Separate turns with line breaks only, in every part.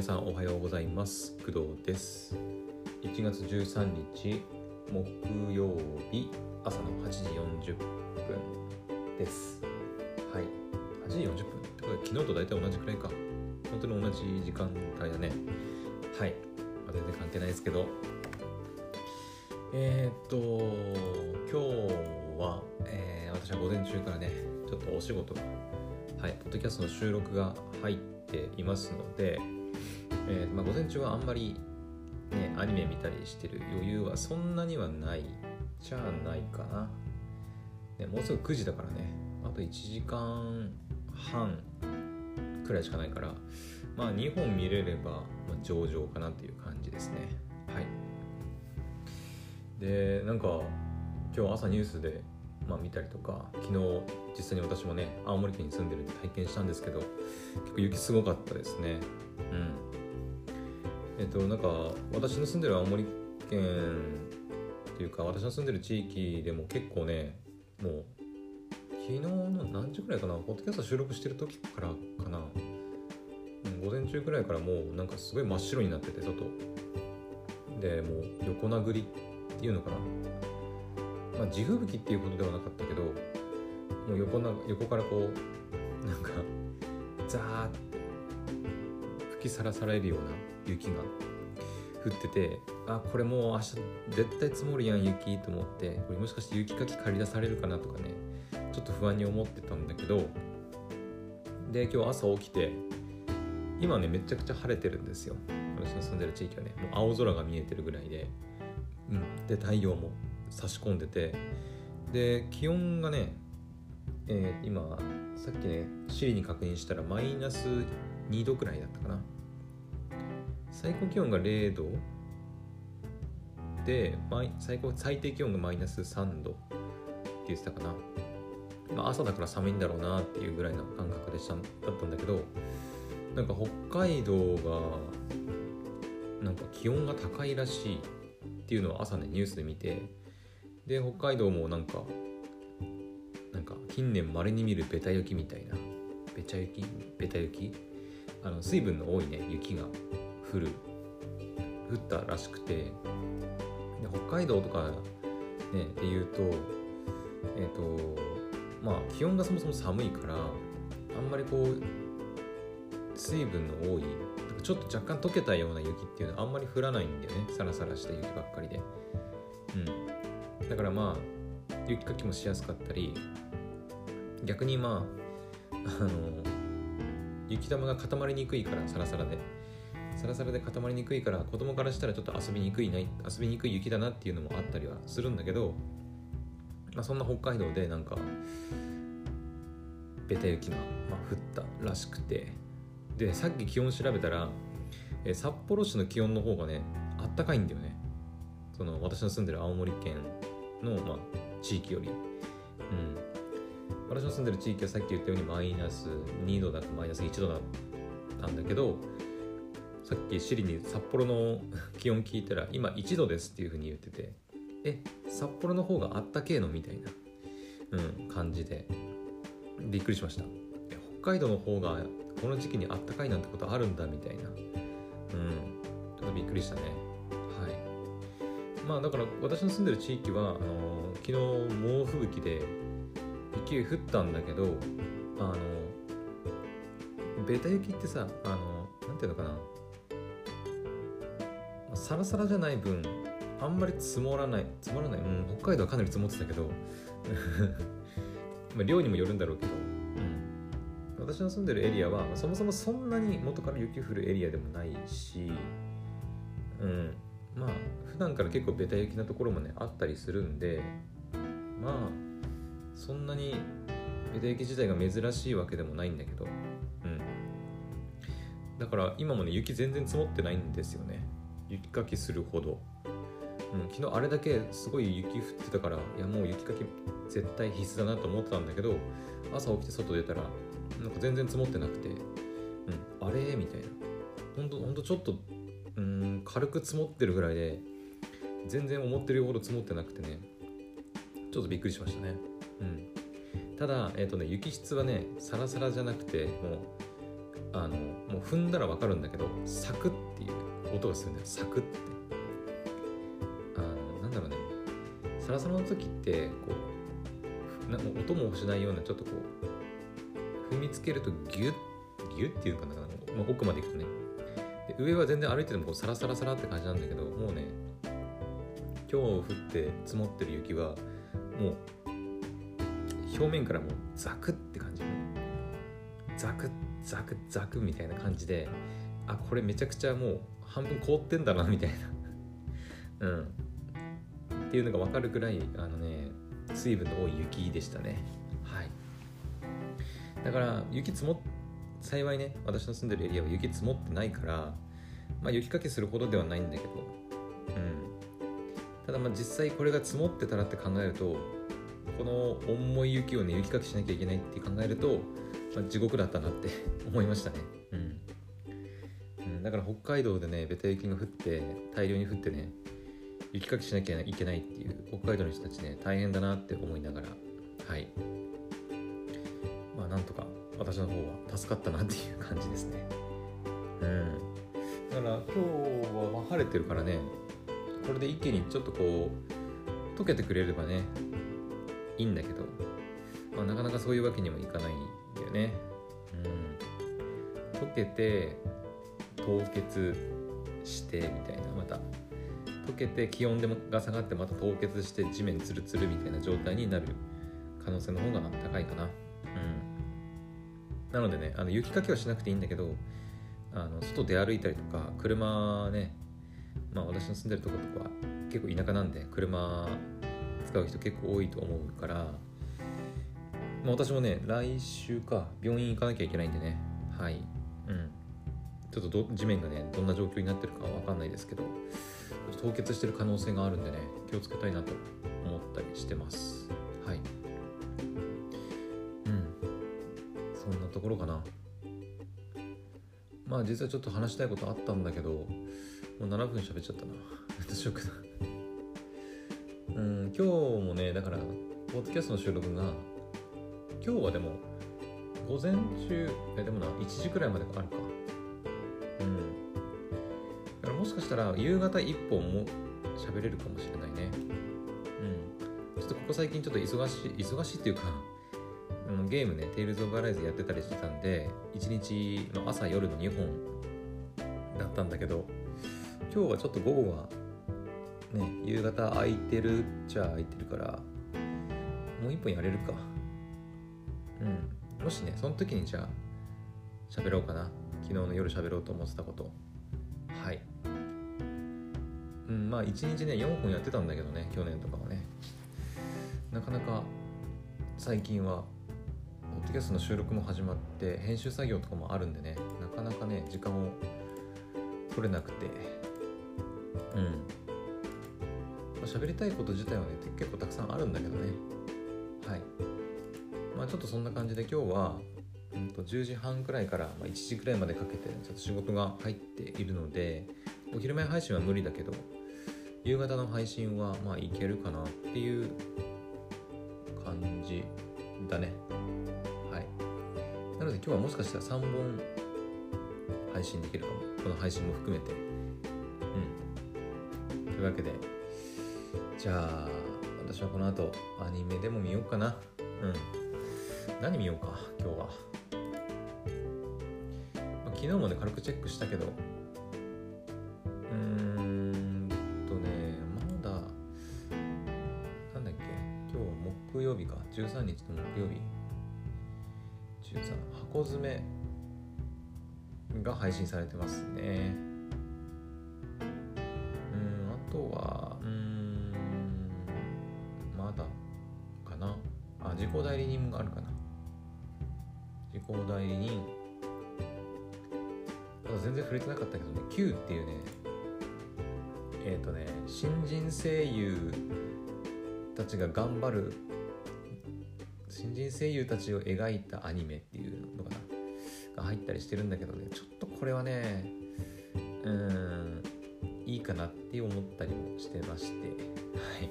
皆さんおはようございます。工藤です。1月13日木曜日朝の8時40分です。はい。8時40分？ってことで昨日と大体同じくらいか。本当に同じ時間帯だね。はい、まあ、全然関係ないですけど。えー、っと今日は、えー、私は午前中からねちょっとお仕事がはいポッドキャストの収録が入っていますので、えーまあ、午前中はあんまりねアニメ見たりしてる余裕はそんなにはないじゃないかな、ね、もうすぐ9時だからね。あと1時間半くらいしかないからまあ2本見れれば、ま、上々かなっていう感じですね。はい。でなんか今日朝ニュースで、まあ、見たりとか昨日実際に私もね青森県に住んでるんで体験したんですけど結構雪すごかったですね。うん。えっとなんか私の住んでる青森県っていうか私の住んでる地域でも結構ねもう昨日の何時くらいかなポッドキャスト収録してる時からかな、午前中くらいからもうなんかすごい真っ白になってて外。でもう横殴りっていうのかな。まあ地吹雪っていうことではなかったけどもう横な横からこうなんかザーって吹きさらされるような雪が降っててあこれもう明日絶対積もるやん雪と思ってこれもしかして雪かき借り出されるかなとかねちょっと不安に思ってたんだけどで今日朝起きて今ねめちゃくちゃ晴れてるんですよ。私の住んでる地域はねもう青空が見えてるぐらいで、うん、で太陽も差し込んでてで気温がね、えー今さっきねシリに確認したらマイナス2度くらいだったかな。最高気温が0度で最高最低気温がマイナス3度って言ってたかな、まあ、朝だから寒いんだろうなっていうぐらいの感覚でしただったんだけどなんか北海道がなんか気温が高いらしいっていうのを朝ねニュースで見てで北海道もなんかなんか近年まれに見るベタ雪みたいなベチャ雪ベタ雪？あの水分の多いね雪が。降る降ったらしくてで北海道とかねで言うとえっ、とまあ気温がそもそも寒いからあんまりこう水分の多いちょっと若干溶けたような雪っていうのはあんまり降らないんだよね。サラサラした雪ばっかりで。うん。だからまあ雪かきもしやすかったり逆にまああの雪玉が固まりにくいからサラサラで。サラサラで固まりにくいから子供からしたらちょっと遊びにくいない遊びにくい雪だなっていうのもあったりはするんだけど、まあ、そんな北海道でなんかベタ雪が、ま、降ったらしくてでさっき気温調べたら、え札幌市の気温の方がねあったかいんだよね。その私の住んでる青森県の、まあ、地域より、うん、私の住んでる地域はさっき言ったようにマイナス2度だとマイナス1度だったんだけどさっきシリに札幌の 気温聞いたら今1度ですっていうふうに言っててえ札幌の方があったけえのみたいな、うん、感じでびっくりしました。北海道の方がこの時期にあったかいなんてことあるんだみたいなうんちょっとびっくりしたね。はい。まあだから私の住んでる地域はあの昨日猛吹雪で雪降ったんだけどあのベタ雪ってさあのなんていうのかなサラサラじゃない分あんまり積もらない積もらない、うん、北海道はかなり積もってたけど。まあ量にもよるんだろうけど、うん、私の住んでるエリアはそもそもそんなに元から雪降るエリアでもないし、うん、まあ普段から結構ベタ雪なところもねあったりするんでまあそんなにベタ雪自体が珍しいわけでもないんだけど、うん、だから今もね雪全然積もってないんですよね。雪かきするほど、うん、昨日あれだけすごい雪降ってたからいやもう雪かき絶対必須だなと思ってたんだけど朝起きて外出たらなんか全然積もってなくて、うん、あれ？みたいな。ほんとほんとちょっとうん軽く積もってるぐらいで全然思ってるほど積もってなくてねちょっとびっくりしましたね。うん。ただ、えっとね、雪質はねサラサラじゃなくてもうあのもう踏んだら分かるんだけどサクっていう。音がするんだよ。サクッてあのなんだろうね。サラサラの時ってこうな音もしないようなちょっとこう踏みつけるとギュッギュッっていうかな、まあ、奥まで行くとね。で上は全然歩いててもこうサラサラサラって感じなんだけどもうね今日降って積もってる雪はもう表面からもうザクって感じ。ザクザクザクみたいな感じであこれめちゃくちゃもう半分凍ってんだなみたいな。うん。っていうのが分かるくらいあのね水分の多い雪でしたね。はい。だから雪積もっ幸いね私の住んでるエリアは雪積もってないからまあ雪かけするほどではないんだけど。うん。ただまあ実際これが積もってたらって考えるとこの重い雪をね雪かきしなきゃいけないって考えると、まあ、地獄だったなって思いましたね、うん、だから北海道でねベタ雪が降って大量に降ってね雪かきしなきゃいけないっていう北海道の人たちね大変だなって思いながらはい。まあなんとか私の方は助かったなっていう感じですね。うん。だから今日は晴れてるからねこれで一気にちょっとこう溶けてくれればねいいんだけど、まあ、なかなかそういうわけにもいかないんだよね。うん。溶けて凍結してみたいなまた溶けて気温でもが下がってまた凍結して地面ツルツルみたいな状態になる可能性の方が高いかな。うん。なのでねあの雪かきはしなくていいんだけどあの外出歩いたりとか車ねまあ私の住んでるとことかは結構田舎なんで車使う人結構多いと思うから、まあ、私もね来週か病院行かなきゃいけないんでね。はい。うん。ちょっと地面がねどんな状況になってるかは分かんないですけど凍結してる可能性があるんでね気をつけたいなと思ったりしてますはいうんそんなところかなまあ実はちょっと話したいことあったんだけどもう7分喋っちゃったな。どうしようかな。うん、今日もね、だから、ポッドキャストの収録が、今日はでも、午前中、え、でもな、1時くらいまであるか。したら、夕方1本も喋れるかもしれないね。うん。ちょっとここ最近ちょっと忙しい、忙しいっていうか、ゲームね、テイルズ・オブ・アライズやってたりしてたんで、1日の朝夜の2本だったんだけど、今日はちょっと午後はね夕方空いてるっちゃ空いてるからもう一本やれるか。うん。もしねその時にじゃあ喋ろうかな。昨日の夜喋ろうと思ってたこと。はい。うんまあ一日ね4本やってたんだけどね去年とかはね。なかなか最近はポッドキャストの収録も始まって編集作業とかもあるんでねなかなかね時間を取れなくて。うん。まあ、喋りたいこと自体はね結構たくさんあるんだけどね。はい。まあちょっとそんな感じで今日は、うんと、10時半くらいから、まあ、1時くらいまでかけてちょっと仕事が入っているのでお昼前配信は無理だけど夕方の配信はまあいけるかなっていう感じだね。はい。なので今日はもしかしたら3本配信できるかも。この配信も含めて。うん。というわけでじゃあ私はこの後アニメでも見ようかな。うん。何見ようか今日は、昨日もね軽くチェックしたけどか。13日の木曜日。13箱詰めが配信されてますね。うんあとはうんまだかな。あ自己代理人があるかな。自己代理人。ただ全然触れてなかったけどね。Q っていうねえっ、ー、とね新人声優たちが頑張る新人声優たちを描いたアニメっていうのかなが入ったりしてるんだけどねちょっとこれはねうんいいかなって思ったりもしてましてはい。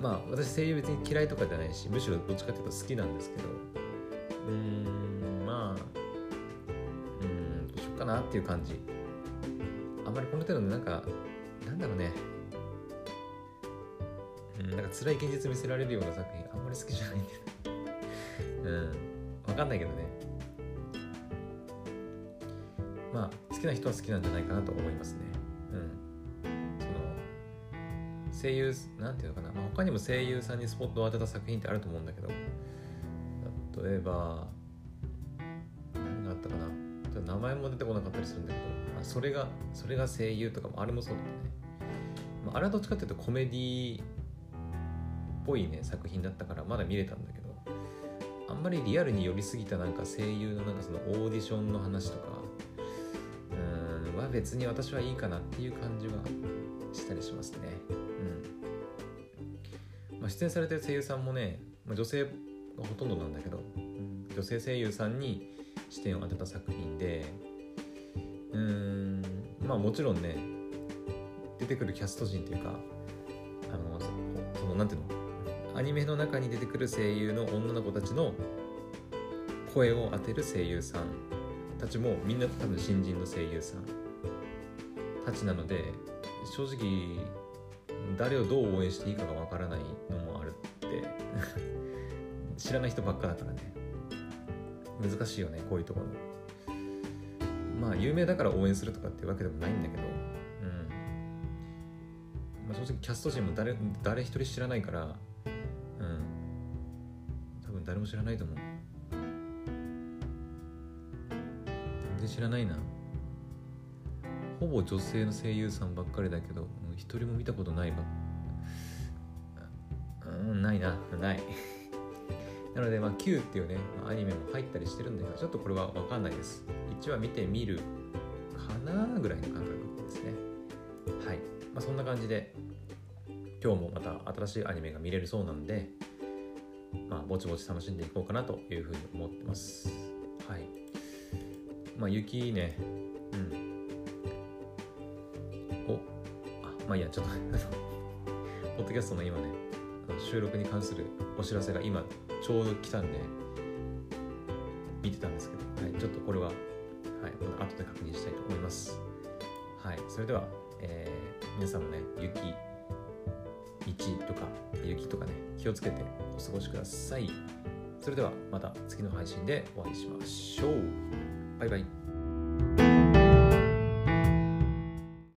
まあ私声優別に嫌いとかじゃないしむしろどっちかっていうと好きなんですけどうーんまあうんどうしようかなっていう感じ。あんまりこの手のなんかなんだろうねなんか辛い現実見せられるような作品あんまり好きじゃないんだようん分かんないけどね。まあ好きな人は好きなんじゃないかなと思いますね。うん。その声優なんていうのかな、まあ、他にも声優さんにスポットを当てた作品ってあると思うんだけど。例えば何があったかな。ちょっと名前も出てこなかったりするんだけど。あそれがそれが声優とかもあれもそうだったね、まあ、あれはどっちかっていうとコメディっぽいね作品だったからまだ見れたんだけどあんまりリアルに寄りすぎたなんか声優のなんかそのオーディションの話とかうんは別に私はいいかなっていう感じはしたりしますね。うん、まあ、出演されてる声優さんもね、まあ、女性がほとんどなんだけど、女性声優さんに視点を当てた作品でうーんまあもちろんね出てくるキャスト陣っていうかあのそのなんていうの？アニメの中に出てくる声優の女の子たちの声を当てる声優さんたちもみんな多分新人の声優さんたちなので正直誰をどう応援していいかがわからないのもあるって 知らない人ばっかだからね。難しいよねこういうところ。まあ有名だから応援するとかっていうわけでもないんだけど。うん、まあ、正直キャスト陣も誰誰一人知らないから誰も知らないと思う全然知らないなほぼ女性の声優さんばっかりだけど一人も見たことないばうんないなない なので、まあ、Q っていうね、アニメも入ったりしてるんだけど、ちょっとこれはわかんないです。1話見てみるかなぐらいの感覚ですね。はい。まあ、そんな感じで、今日もまた新しいアニメが見れるそうなんで、まあ、ぼちぼち楽しんでいこうかなというふうに思ってます。はい。まあ、雪ね、うん。お、あ、まあいいや、ちょっと、ポッドキャストの今ね、収録に関するお知らせが今ちょうど来たんで見てたんですけど、はい、ちょっとこれは、はい、後で確認したいと思います。はい、それでは、えー皆さんもね、雪、1とか雪とかね、気をつけてお過ごしください。それではまた次の配信でお会いしましょう。バイバイ。